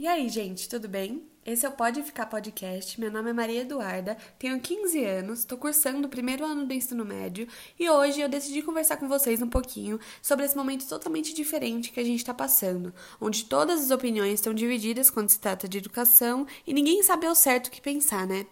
E aí, gente, tudo bem? Esse é o Pode Ficar Podcast. Meu nome é Maria Eduarda, tenho 15 anos, estou cursando o primeiro ano do ensino médio e hoje eu decidi conversar com vocês um pouquinho sobre esse momento totalmente diferente que a gente está passando, onde todas as opiniões estão divididas quando se trata de educação e ninguém sabe ao certo o que pensar, né?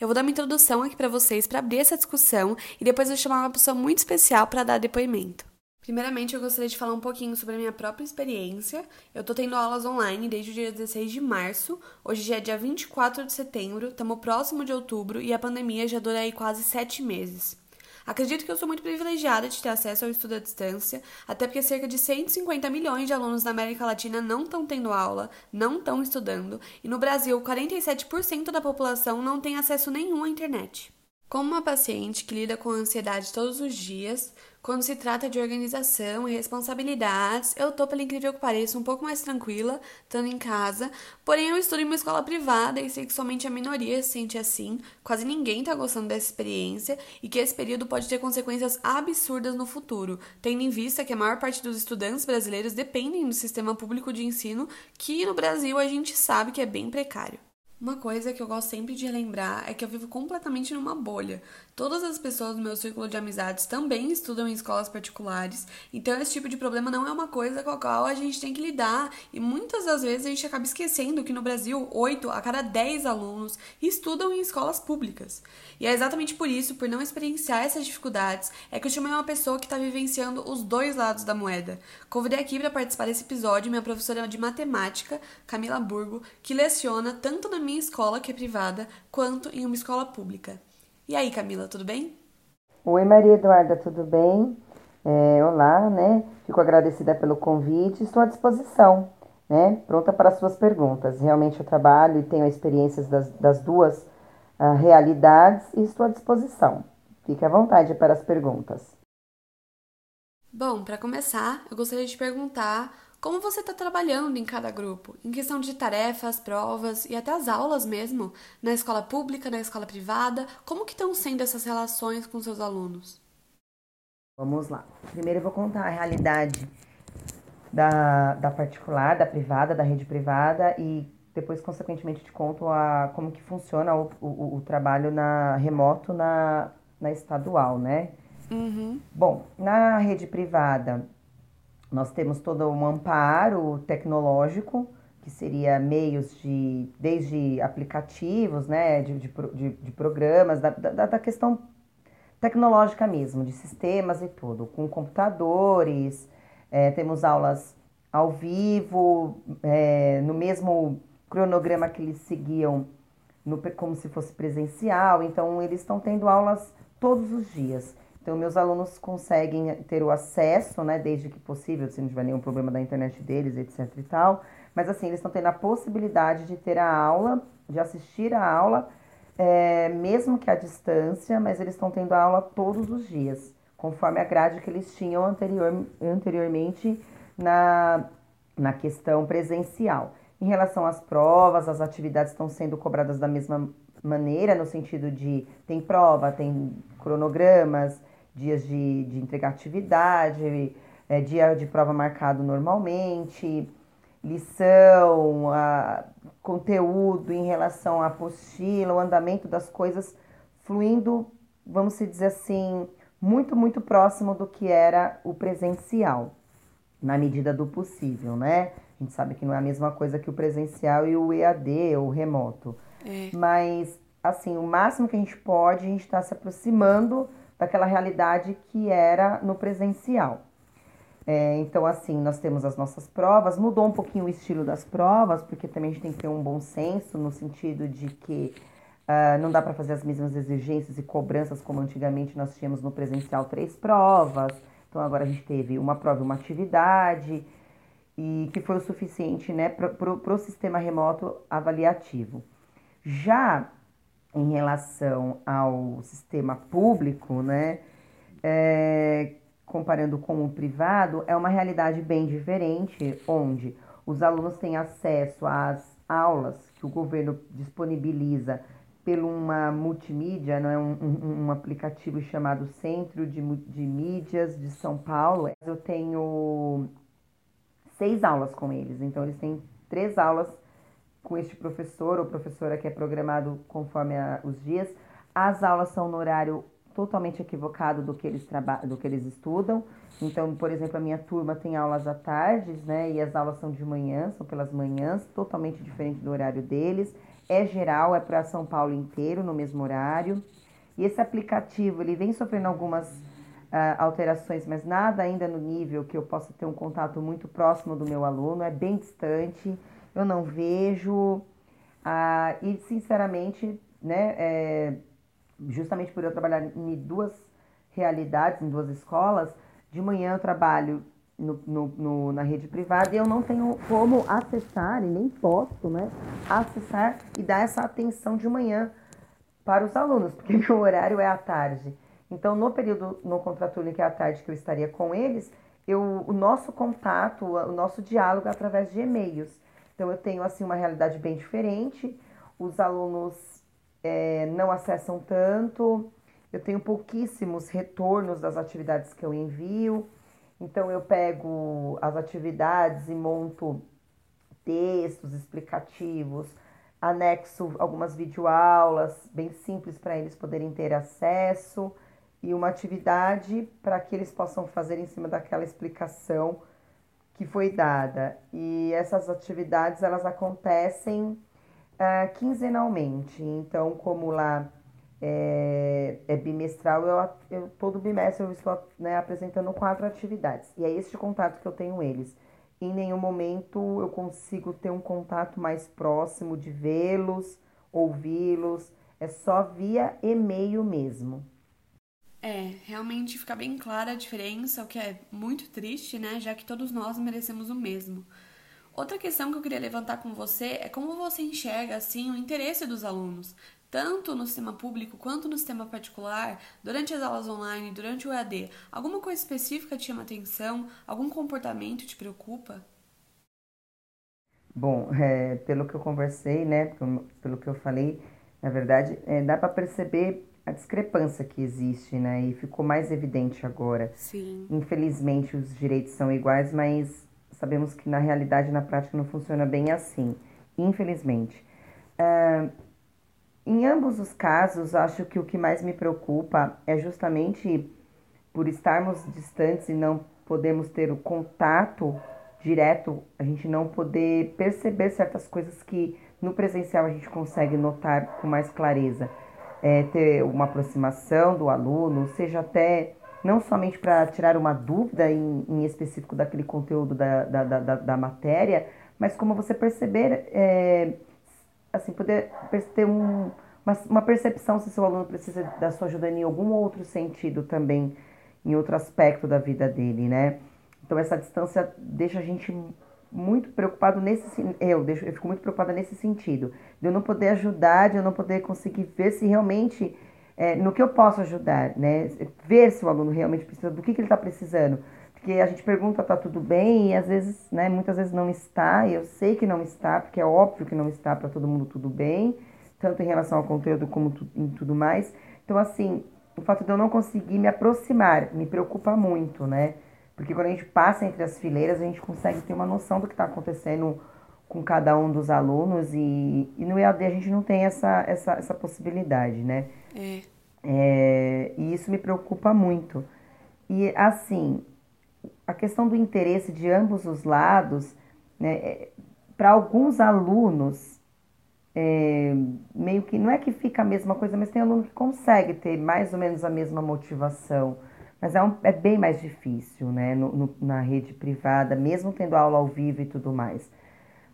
Eu vou dar uma introdução aqui para vocês para abrir essa discussão e depois vou chamar uma pessoa muito especial para dar depoimento. Primeiramente, eu gostaria de falar um pouquinho sobre a minha própria experiência. Eu tô tendo aulas online desde o dia 16 de março. Hoje já é dia 24 de setembro, estamos próximo de outubro e a pandemia já dura aí quase sete meses. Acredito que eu sou muito privilegiada de ter acesso ao estudo à distância, até porque cerca de 150 milhões de alunos da América Latina não estão tendo aula, não estão estudando, e no Brasil, 47% da população não tem acesso nenhum à internet. Como uma paciente que lida com ansiedade todos os dias, quando se trata de organização e responsabilidades, eu tô, pelo incrível que pareça, um pouco mais tranquila, estando em casa. Porém, eu estudo em uma escola privada e sei que somente a minoria se sente assim, quase ninguém tá gostando dessa experiência e que esse período pode ter consequências absurdas no futuro, tendo em vista que a maior parte dos estudantes brasileiros dependem do sistema público de ensino, que no Brasil a gente sabe que é bem precário. Uma coisa que eu gosto sempre de relembrar é que eu vivo completamente numa bolha. Todas as pessoas do meu círculo de amizades também estudam em escolas particulares, então esse tipo de problema não é uma coisa com a qual a gente tem que lidar, e muitas das vezes a gente acaba esquecendo que no Brasil, 8 a cada 10 alunos estudam em escolas públicas. E é exatamente por isso, por não experienciar essas dificuldades, é que eu chamei uma pessoa que está vivenciando os dois lados da moeda. Convidei aqui para participar desse episódio minha professora de matemática, Camila Burgo, que leciona tanto na minha escola, que é privada, quanto em uma escola pública. E aí, Camila, tudo bem? Oi, Maria Eduarda, tudo bem? É, olá, né? Fico agradecida pelo convite, estou à disposição, né? Pronta para as suas perguntas. Realmente eu trabalho e tenho experiências das, das duas uh, realidades e estou à disposição. Fique à vontade para as perguntas. Bom, para começar, eu gostaria de perguntar como você está trabalhando em cada grupo, em questão de tarefas, provas e até as aulas mesmo, na escola pública, na escola privada, como que estão sendo essas relações com seus alunos? Vamos lá. Primeiro eu vou contar a realidade da, da particular, da privada, da rede privada e depois, consequentemente, te conto a, como que funciona o, o, o trabalho na remoto na, na estadual, né? Uhum. Bom, na rede privada, nós temos todo um amparo tecnológico, que seria meios de, desde aplicativos, né, de, de, de, programas, da, da, da, questão tecnológica mesmo, de sistemas e tudo, com computadores, é, temos aulas ao vivo, é, no mesmo cronograma que eles seguiam, no, como se fosse presencial, então eles estão tendo aulas todos os dias. Então, meus alunos conseguem ter o acesso, né, desde que possível, se não tiver nenhum problema da internet deles, etc e tal. Mas, assim, eles estão tendo a possibilidade de ter a aula, de assistir a aula, é, mesmo que à distância, mas eles estão tendo a aula todos os dias, conforme a grade que eles tinham anterior, anteriormente na, na questão presencial. Em relação às provas, as atividades estão sendo cobradas da mesma maneira, no sentido de tem prova, tem cronogramas, dias de, de entregar atividade, é, dia de prova marcado normalmente, lição, a, conteúdo em relação à apostila, o andamento das coisas fluindo, vamos dizer assim, muito, muito próximo do que era o presencial, na medida do possível, né? A gente sabe que não é a mesma coisa que o presencial e o EAD, ou remoto. É. Mas, assim, o máximo que a gente pode, a gente está se aproximando daquela realidade que era no presencial. É, então, assim, nós temos as nossas provas, mudou um pouquinho o estilo das provas, porque também a gente tem que ter um bom senso no sentido de que uh, não dá para fazer as mesmas exigências e cobranças como antigamente nós tínhamos no presencial três provas. Então, agora a gente teve uma prova e uma atividade, e que foi o suficiente né, para o sistema remoto avaliativo. Já em relação ao sistema público, né, é, comparando com o privado, é uma realidade bem diferente, onde os alunos têm acesso às aulas que o governo disponibiliza pelo uma multimídia, não é um, um, um, aplicativo chamado Centro de, de Mídias de São Paulo. Eu tenho seis aulas com eles, então eles têm três aulas com este professor ou professora que é programado conforme a, os dias. As aulas são no horário totalmente equivocado do que eles trabalham, do que eles estudam. Então, por exemplo, a minha turma tem aulas à tarde, né? E as aulas são de manhã, são pelas manhãs, totalmente diferente do horário deles. É geral, é para São Paulo inteiro no mesmo horário. E esse aplicativo, ele vem sofrendo algumas uh, alterações, mas nada ainda no nível que eu possa ter um contato muito próximo do meu aluno, é bem distante, eu não vejo. Uh, e, sinceramente, né, é, justamente por eu trabalhar em duas realidades, em duas escolas, de manhã eu trabalho no, no, no, na rede privada e eu não tenho como acessar, e nem posso, né, acessar e dar essa atenção de manhã para os alunos, porque o horário é à tarde. Então, no período no contraturno, que é à tarde que eu estaria com eles, eu, o nosso contato, o nosso diálogo é através de e-mails. Então, eu tenho, assim, uma realidade bem diferente. Os alunos é, não acessam tanto, eu tenho pouquíssimos retornos das atividades que eu envio. Então, eu pego as atividades e monto textos explicativos, anexo algumas videoaulas bem simples para eles poderem ter acesso e uma atividade para que eles possam fazer em cima daquela explicação que foi dada. E essas atividades elas acontecem uh, quinzenalmente. Então, como lá é, é bimestral, eu, eu, todo bimestre eu estou né, apresentando quatro atividades. E é este contato que eu tenho eles em nenhum momento eu consigo ter um contato mais próximo de vê-los, ouvi-los, é só via e-mail mesmo. É, realmente fica bem clara a diferença, o que é muito triste, né? Já que todos nós merecemos o mesmo. Outra questão que eu queria levantar com você é como você enxerga assim o interesse dos alunos, tanto no sistema público quanto no sistema particular, durante as aulas online, durante o EAD, alguma coisa específica te chama atenção? Algum comportamento te preocupa? Bom, é, pelo que eu conversei, né, pelo que eu falei, na verdade, é, dá para perceber a discrepância que existe, né, e ficou mais evidente agora. Sim. Infelizmente, os direitos são iguais, mas sabemos que na realidade, na prática, não funciona bem assim. Infelizmente. Uh, em ambos os casos, acho que o que mais me preocupa é justamente por estarmos distantes e não podemos ter o contato direto, a gente não poder perceber certas coisas que no presencial a gente consegue notar com mais clareza. É, ter uma aproximação do aluno, seja até não somente para tirar uma dúvida em, em, específico daquele conteúdo da, da, da, da matéria, mas como você perceber é, assim, poder ter um, uma, uma percepção se seu aluno precisa da sua ajuda em algum outro sentido também, em outro aspecto da vida dele, né? Então essa distância deixa a gente muito preocupado nesse eu deixo eu fico muito preocupada nesse sentido de eu não poder ajudar de eu não poder conseguir ver se realmente é, no que eu posso ajudar né ver se o aluno realmente precisa do que, que ele está precisando porque a gente pergunta, tá tudo bem? E às vezes, né, muitas vezes não está, e eu sei que não está, porque é óbvio que não está para todo mundo tudo bem, tanto em relação ao conteúdo como em tudo mais. Então, assim, o fato de eu não conseguir me aproximar me preocupa muito, né? Porque quando a gente passa entre as fileiras, a gente consegue ter uma noção do que está acontecendo com cada um dos alunos e, e no EAD a gente não tem essa, essa, essa possibilidade, né? É. é. E isso me preocupa muito. E, assim, a questão do interesse de ambos os lados, né, é, para alguns alunos, é, meio que não é que fica a mesma coisa, mas tem aluno que consegue ter mais ou menos a mesma motivação. Mas é, um, é bem mais difícil, né, no, no, na rede privada, mesmo tendo aula ao vivo e tudo mais.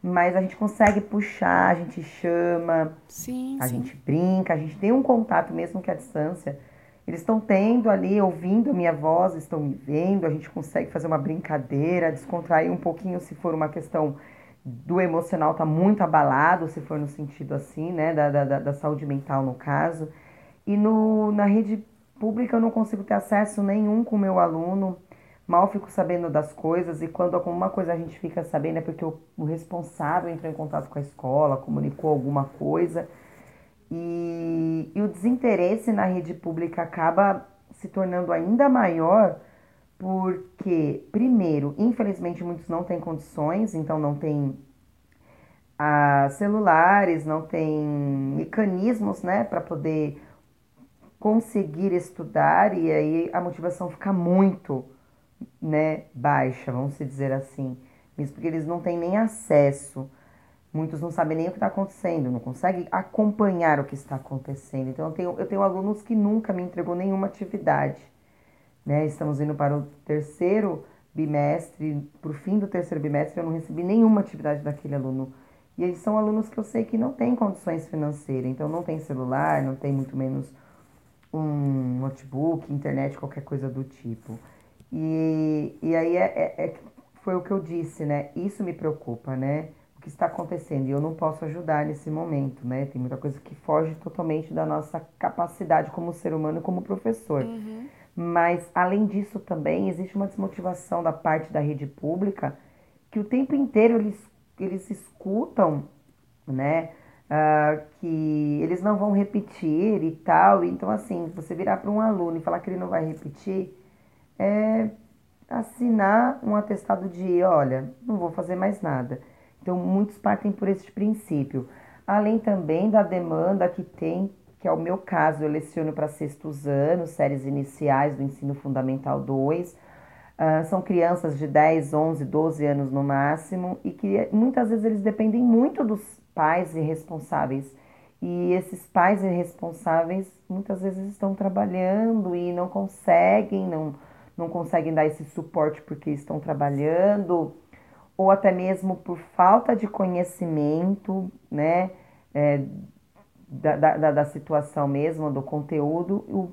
Mas a gente consegue puxar, a gente chama, sim, a sim. gente brinca, a gente tem um contato mesmo que à distância. Eles estão tendo ali, ouvindo a minha voz, estão me vendo, a gente consegue fazer uma brincadeira, descontrair um pouquinho se for uma questão do emocional tá muito abalado, se for no sentido assim, né, da, da, da saúde mental no caso. E no, na rede pública eu não consigo ter acesso nenhum com o meu aluno, mal fico sabendo das coisas, e quando alguma coisa a gente fica sabendo é porque o, o responsável entrou em contato com a escola, comunicou alguma coisa, e, e o desinteresse na rede pública acaba se tornando ainda maior porque, primeiro, infelizmente muitos não têm condições, então não tem a celulares, não tem mecanismos, né, para poder conseguir estudar e aí a motivação fica muito, né, baixa, vamos dizer assim, mesmo porque eles não têm nem acesso. Muitos não sabem nem o que está acontecendo, não conseguem acompanhar o que está acontecendo. Então, eu tenho, eu tenho alunos que nunca me entregou nenhuma atividade. Né? Estamos indo para o terceiro bimestre, para o fim do terceiro bimestre, eu não recebi nenhuma atividade daquele aluno. E eles são alunos que eu sei que não têm condições financeiras, então não tem celular, não tem muito menos um notebook, internet, qualquer coisa do tipo. E, e aí é, é, é, foi o que eu disse, né? Isso me preocupa, né? O que está acontecendo e eu não posso ajudar nesse momento, né? Tem muita coisa que foge totalmente da nossa capacidade como ser humano e como professor. Uhum. Mas, além disso, também existe uma desmotivação da parte da rede pública que o tempo inteiro eles, eles escutam, né? Uh, que eles não vão repetir e tal. Então, assim, você virar para um aluno e falar que ele não vai repetir, é assinar um atestado de, olha, não vou fazer mais nada. Então, muitos partem por esse princípio. Além também da demanda que tem que é o meu caso, eu leciono para sextos anos, séries iniciais do ensino fundamental 2. Uh, ah, são crianças de 10, 11, 12 anos no máximo e que muitas vezes eles dependem muito dos pais irresponsáveis. E esses pais irresponsáveis muitas vezes estão trabalhando e não conseguem, não, não conseguem dar esse suporte porque estão trabalhando, ou até mesmo por falta de conhecimento, né? É, da, da, da situação mesmo, do conteúdo, o,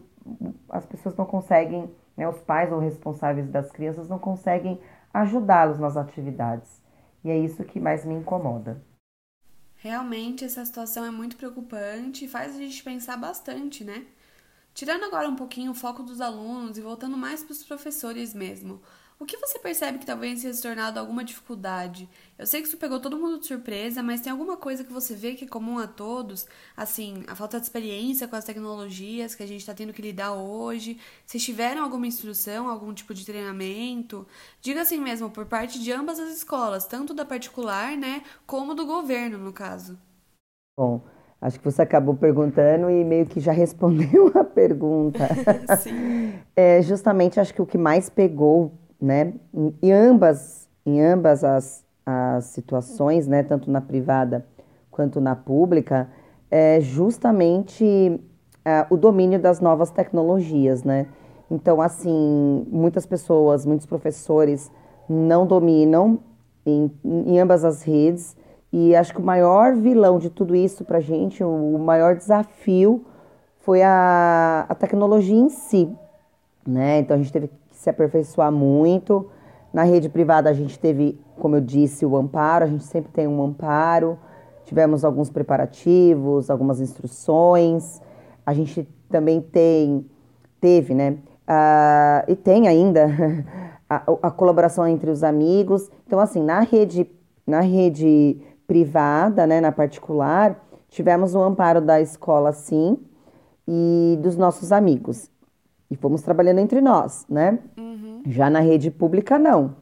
as pessoas não conseguem, né, os pais ou responsáveis das crianças não conseguem ajudá-los nas atividades. E é isso que mais me incomoda. Realmente essa situação é muito preocupante e faz a gente pensar bastante, né? Tirando agora um pouquinho o foco dos alunos e voltando mais para os professores mesmo. O que você percebe que talvez tenha se tornado alguma dificuldade? Eu sei que isso pegou todo mundo de surpresa, mas tem alguma coisa que você vê que é comum a todos? Assim, a falta de experiência com as tecnologias que a gente está tendo que lidar hoje? Se tiveram alguma instrução, algum tipo de treinamento? Diga assim mesmo, por parte de ambas as escolas, tanto da particular, né, como do governo, no caso. Bom, Acho que você acabou perguntando e meio que já respondeu a pergunta. Sim. É, justamente acho que o que mais pegou né? Em ambas, em ambas as, as situações, né, tanto na privada quanto na pública, é justamente é, o domínio das novas tecnologias, né? Então, assim, muitas pessoas, muitos professores não dominam em, em ambas as redes e acho que o maior vilão de tudo isso para a gente, o, maior desafio foi a, a tecnologia em si, né? Então a gente teve se aperfeiçoar muito. Na rede privada a gente teve, como eu disse, o amparo, a gente sempre tem um amparo. Tivemos alguns preparativos, algumas instruções. A gente também tem, teve, né? Uh, e tem ainda a, a, colaboração entre os amigos. Então, assim, na rede, na rede privada, né, na particular, tivemos o amparo da escola, sim, e dos nossos amigos. E fomos trabalhando entre nós, né? Uhum. Já na rede pública, não.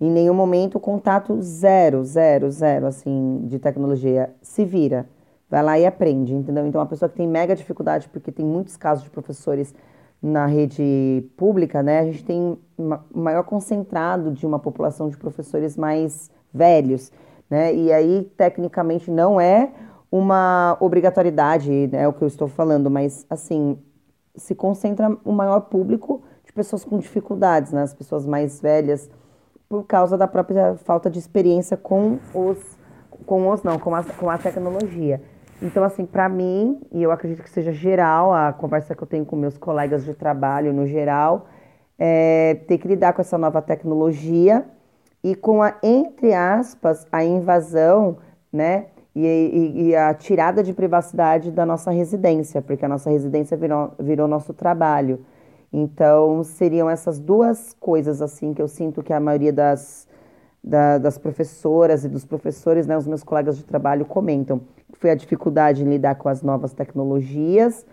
Em nenhum momento contato zero, zero, zero, assim, de tecnologia. Se vira. Vai lá e aprende, entendeu? Então, uma pessoa que tem mega dificuldade, porque tem muitos casos de professores na rede pública, né? A gente tem o maior concentrado de uma população de professores mais velhos, né? E aí, tecnicamente, não é uma obrigatoriedade, né? É o que eu estou falando, mas, assim, se concentra o maior público de pessoas com dificuldades, né? As pessoas mais velhas, por causa da própria falta de experiência com os, com os não, com a, com a tecnologia. Então, assim, para mim, e eu acredito que seja geral, a conversa que eu tenho com meus colegas de trabalho no geral, é ter que lidar com essa nova tecnologia e com a, entre aspas, a invasão, né, e, e, e, a tirada de privacidade da nossa residência, porque a nossa residência virou, virou nosso trabalho. Então, seriam essas duas coisas, assim, que eu sinto que a maioria das, da, das professoras e dos professores, né, os meus colegas de trabalho comentam. Foi a dificuldade em lidar com as novas tecnologias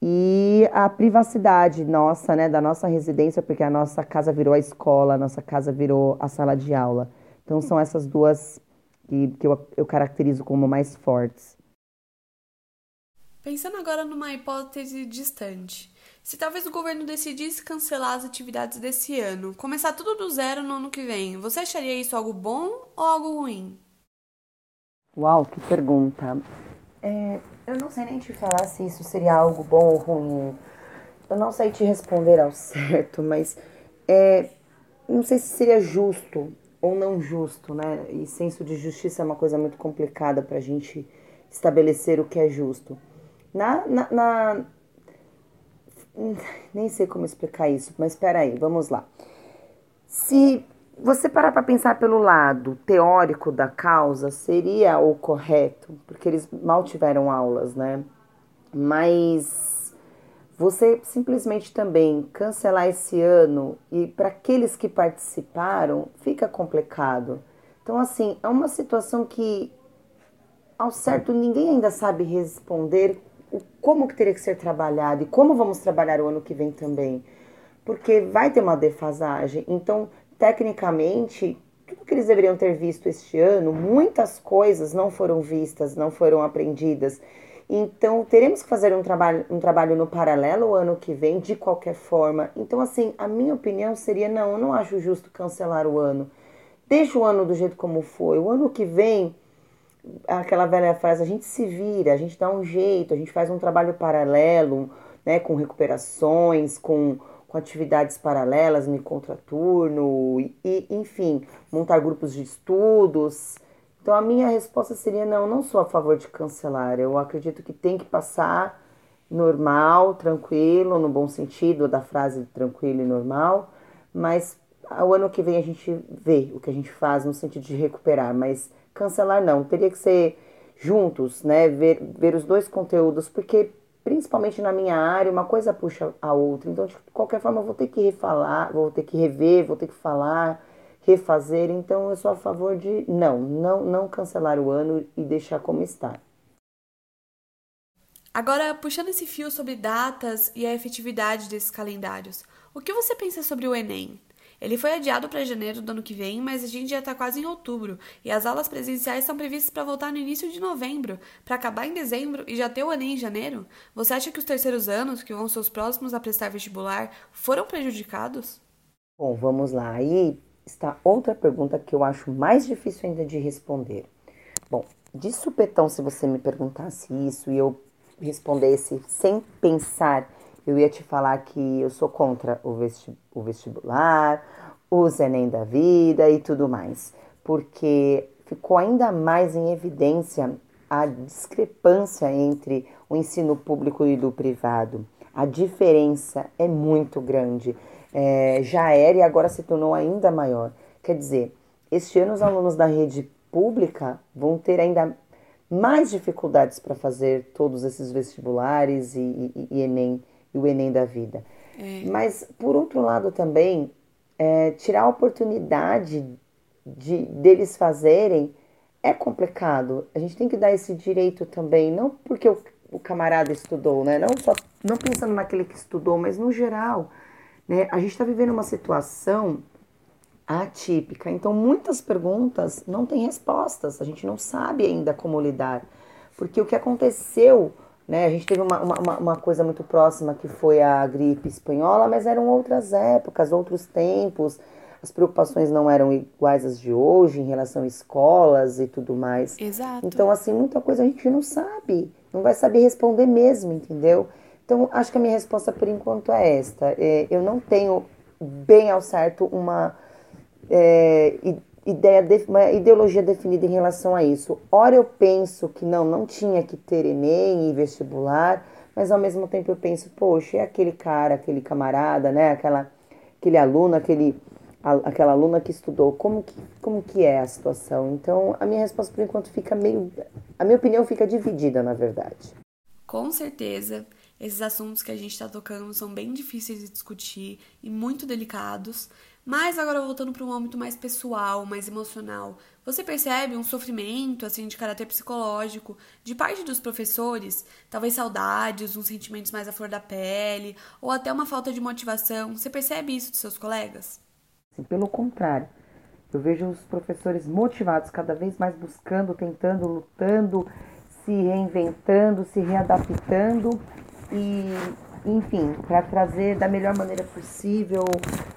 e a privacidade nossa, né, da nossa residência, porque a nossa casa virou a escola, a nossa casa virou a sala de aula. Então, são essas duas que eu, eu caracterizo como mais fortes. Pensando agora numa hipótese distante, se talvez o governo decidisse cancelar as atividades desse ano, começar tudo do zero no ano que vem, você acharia isso algo bom ou algo ruim? Uau, que pergunta. É, eu não sei nem te falar se isso seria algo bom ou ruim. Eu não sei te responder ao certo, mas é, não sei se seria justo ou não justo, né? E senso de justiça é uma coisa muito complicada para a gente estabelecer o que é justo. Na, na, na, Nem sei como explicar isso, mas espera aí, vamos lá. Se você parar para pensar pelo lado teórico da causa, seria o correto, porque eles mal tiveram aulas, né? Mas você simplesmente também cancelar esse ano e para aqueles que participaram, fica complicado. Então, assim, é uma situação que, ao certo, ninguém ainda sabe responder como que teria que ser trabalhado e como vamos trabalhar o ano que vem também. Porque vai ter uma defasagem. Então, tecnicamente, tudo que eles deveriam ter visto este ano, muitas coisas não foram vistas, não foram aprendidas. Então, teremos que fazer um trabalho, um trabalho no paralelo o ano que vem, de qualquer forma. Então, assim, a minha opinião seria: não, eu não acho justo cancelar o ano. Deixa o ano do jeito como foi. O ano que vem, aquela velha frase, a gente se vira, a gente dá um jeito, a gente faz um trabalho paralelo, né, com recuperações, com, com atividades paralelas, no contraturno, e, e, enfim, montar grupos de estudos. Então a minha resposta seria não, não sou a favor de cancelar. Eu acredito que tem que passar normal, tranquilo, no bom sentido da frase tranquilo e normal, mas o ano que vem a gente vê o que a gente faz no sentido de recuperar, mas cancelar não, teria que ser juntos, né? Ver, ver os dois conteúdos, porque principalmente na minha área, uma coisa puxa a outra. Então, de qualquer forma, eu vou ter que refalar, vou ter que rever, vou ter que falar, refazer. Então, eu sou a favor de não, não, não cancelar o ano e deixar como está. Agora, puxando esse fio sobre datas e a efetividade desses calendários, o que você pensa sobre o Enem? Ele foi adiado para janeiro do ano que vem, mas a gente já está quase em outubro e as aulas presenciais são previstas para voltar no início de novembro, para acabar em dezembro e já ter o Enem em janeiro. Você acha que os terceiros anos, que vão ser os próximos a prestar vestibular, foram prejudicados? Bom, vamos lá. Aí está outra pergunta que eu acho mais difícil ainda de responder. Bom, de supetão, se você me perguntasse isso e eu respondesse sem pensar eu ia te falar que eu sou contra o vestibular, o Enem da vida e tudo mais, porque ficou ainda mais em evidência a discrepância entre o ensino público e do privado. A diferença é muito grande. É, já era e agora se tornou ainda maior. Quer dizer, este ano os alunos da rede pública vão ter ainda mais dificuldades para fazer todos esses vestibulares e, e, e Enem e o Enem da vida. É. Mas, por outro lado, também, é, tirar a oportunidade de, deles fazerem é complicado. A gente tem que dar esse direito também, não porque o, o camarada estudou, né? Não só não pensando naquele que estudou, mas no geral. Né? A gente está vivendo uma situação atípica, então muitas perguntas não têm respostas, a gente não sabe ainda como lidar. Porque o que aconteceu né? A gente teve uma, uma, uma coisa muito próxima que foi a gripe espanhola, mas eram outras épocas, outros tempos. As preocupações não eram iguais às de hoje em relação a escolas e tudo mais. Exato. Então, assim, muita coisa a gente não sabe, não vai saber responder mesmo, entendeu? Então, acho que a minha resposta por enquanto é esta. É, eu não tenho bem ao certo uma é, ideia, uma ideologia definida em relação a isso. Ora eu penso que não, não tinha que ter Enem e vestibular, mas ao mesmo tempo eu penso, poxa, é aquele cara, aquele camarada, né, aquela, aquele aluno, aquele, aquela aluna que estudou, como que, como que é a situação? Então, a minha resposta por enquanto fica meio, a minha opinião fica dividida, na verdade. Com certeza, esses assuntos que a gente está tocando são bem difíceis de discutir e muito delicados, mas agora voltando para um âmbito mais pessoal, mais emocional, você percebe um sofrimento assim de caráter psicológico de parte dos professores, talvez saudades, uns sentimentos mais à flor da pele, ou até uma falta de motivação. Você percebe isso dos seus colegas? Pelo contrário, Eu vejo os professores motivados, cada vez mais buscando, tentando, lutando, se reinventando, se readaptando e, enfim, para trazer da melhor maneira possível,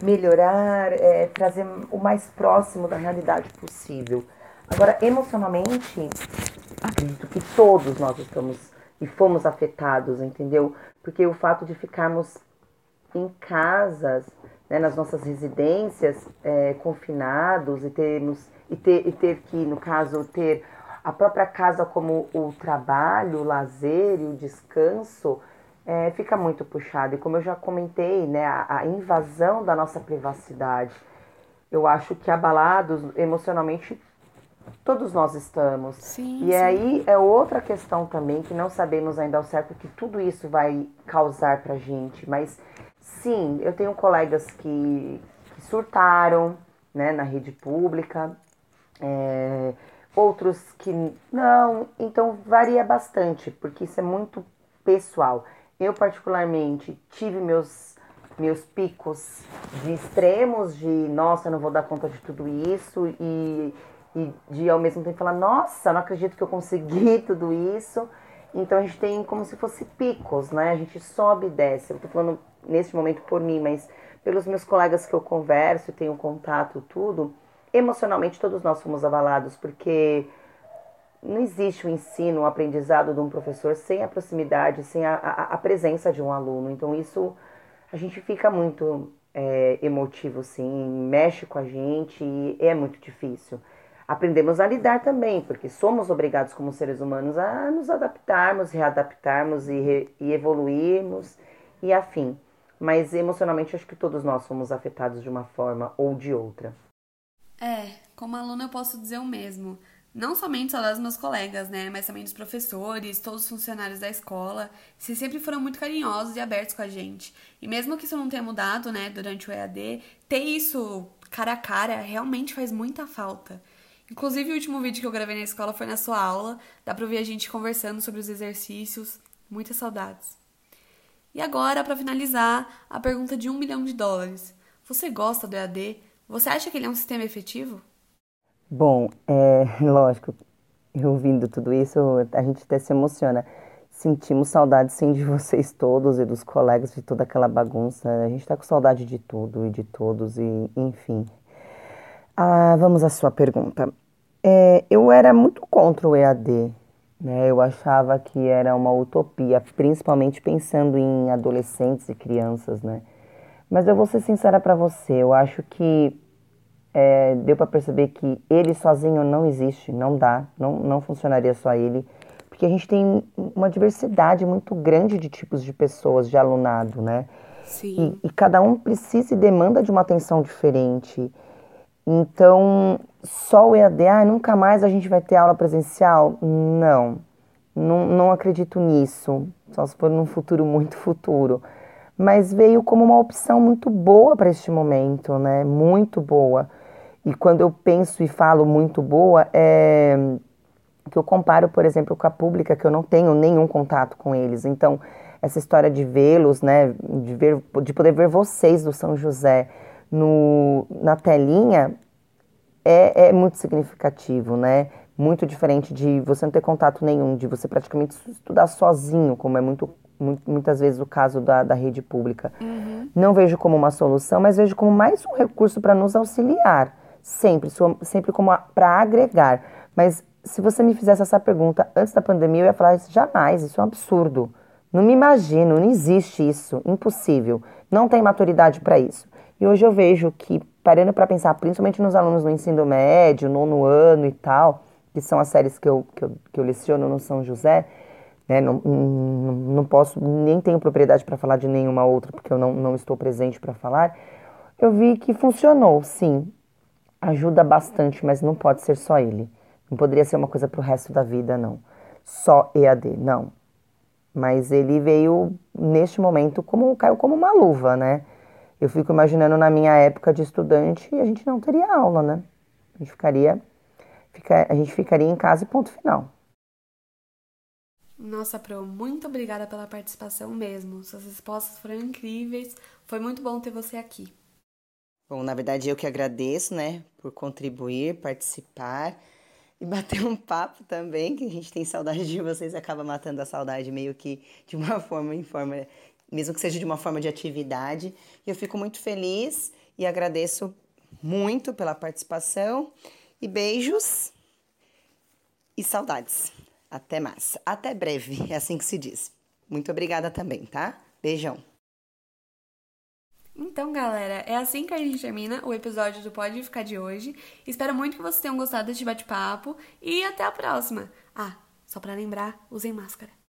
melhorar, é, trazer o mais próximo da realidade possível. Agora, emocionalmente, acredito que todos nós estamos e fomos afetados, entendeu? Porque o fato de ficarmos em casas, né, nas nossas residências, é, confinados e termos e ter, e ter que, no caso, ter a própria casa como o trabalho, o lazer e o descanso, é, fica muito puxado. E como eu já comentei, né, a, a invasão da nossa privacidade, eu acho que abalados emocionalmente todos nós estamos. Sim, e sim. aí é outra questão também que não sabemos ainda ao certo que tudo isso vai causar pra gente, mas sim, eu tenho colegas que, que surtaram, né, na rede pública, é, outros que não, então varia bastante, porque isso é muito pessoal. Eu particularmente tive meus meus picos de extremos de nossa, não vou dar conta de tudo isso e e de ao mesmo tempo falar, nossa, não acredito que eu consegui tudo isso. Então a gente tem como se fosse picos, né? A gente sobe e desce. Eu tô falando nesse momento por mim, mas pelos meus colegas que eu converso tenho contato, tudo, emocionalmente todos nós fomos avalados, porque não existe o ensino, o aprendizado de um professor sem a proximidade, sem a, a, a presença de um aluno. Então isso a gente fica muito é, emotivo, sim, mexe com a gente e é muito difícil aprendemos a lidar também, porque somos obrigados como seres humanos a nos adaptarmos, readaptarmos e, re, e evoluirmos e afim. Mas emocionalmente acho que todos nós fomos afetados de uma forma ou de outra. É, como aluna eu posso dizer o mesmo. Não somente só das meus colegas, né, mas também dos professores, todos os funcionários da escola, vocês sempre foram muito carinhosos e abertos com a gente. E mesmo que isso não tenha mudado, né, durante o EAD, ter isso cara a cara realmente faz muita falta. Inclusive, o último vídeo que eu gravei na escola foi na sua aula. Dá pra ouvir a gente conversando sobre os exercícios. Muitas saudades. E agora, para finalizar, a pergunta de um milhão de dólares. Você gosta do EAD? Você acha que ele é um sistema efetivo? Bom, é lógico, ouvindo tudo isso, a gente até se emociona. Sentimos saudade sim de vocês todos e dos colegas, de toda aquela bagunça. A gente tá com saudade de tudo e de todos, e enfim. Ah, vamos à sua pergunta. É, eu era muito contra o EAD, né? Eu achava que era uma utopia, principalmente pensando em adolescentes e crianças, né? Mas eu vou ser sincera para você, eu acho que é, deu para perceber que ele sozinho não existe, não dá, não, não funcionaria só ele, porque a gente tem uma diversidade muito grande de tipos de pessoas, de alunado, né? Sim. E, e cada um precisa e demanda de uma atenção diferente. Então, só o EAD, ah, nunca mais a gente vai ter aula presencial? Não, não, não acredito nisso, só se for num futuro muito futuro. Mas veio como uma opção muito boa para este momento, né? Muito boa. E quando eu penso e falo muito boa, é que eu comparo, por exemplo, com a pública, que eu não tenho nenhum contato com eles. Então, essa história de vê-los, né, de, ver, de poder ver vocês do São José, no, na telinha é, é muito significativo, né? Muito diferente de você não ter contato nenhum, de você praticamente estudar sozinho, como é muito, muitas vezes o caso da, da rede pública. Uhum. Não vejo como uma solução, mas vejo como mais um recurso para nos auxiliar. Sempre, sempre como para agregar. Mas se você me fizesse essa pergunta antes da pandemia, eu ia falar jamais, isso é um absurdo. Não me imagino, não existe isso, impossível. Não tem maturidade para isso. E hoje eu vejo que, parando para pensar, principalmente nos alunos do ensino médio, nono ano e tal, que são as séries que eu, que eu, que eu leciono no São José, né, não, não, não posso, nem tenho propriedade para falar de nenhuma outra, porque eu não, não estou presente para falar, eu vi que funcionou, sim. Ajuda bastante, mas não pode ser só ele. Não poderia ser uma coisa para o resto da vida, não. Só EAD, não. Mas ele veio, neste momento, como caiu como uma luva, né? Eu fico imaginando na minha época de estudante a gente não teria aula, né? A gente ficaria, fica, a gente ficaria em casa e ponto final. Nossa, Pro, muito obrigada pela participação mesmo. Suas respostas foram incríveis. Foi muito bom ter você aqui. Bom, na verdade eu que agradeço, né, por contribuir, participar e bater um papo também, que a gente tem saudade de vocês, acaba matando a saudade meio que de uma forma em forma, mesmo que seja de uma forma de atividade. E eu fico muito feliz e agradeço muito pela participação e beijos e saudades. Até mais. Até breve, é assim que se diz. Muito obrigada também, tá? Beijão. Então, galera, é assim que a gente termina o episódio do Pode Ficar de hoje. Espero muito que vocês tenham gostado deste bate-papo e até a próxima. Ah, só para lembrar, usem máscara.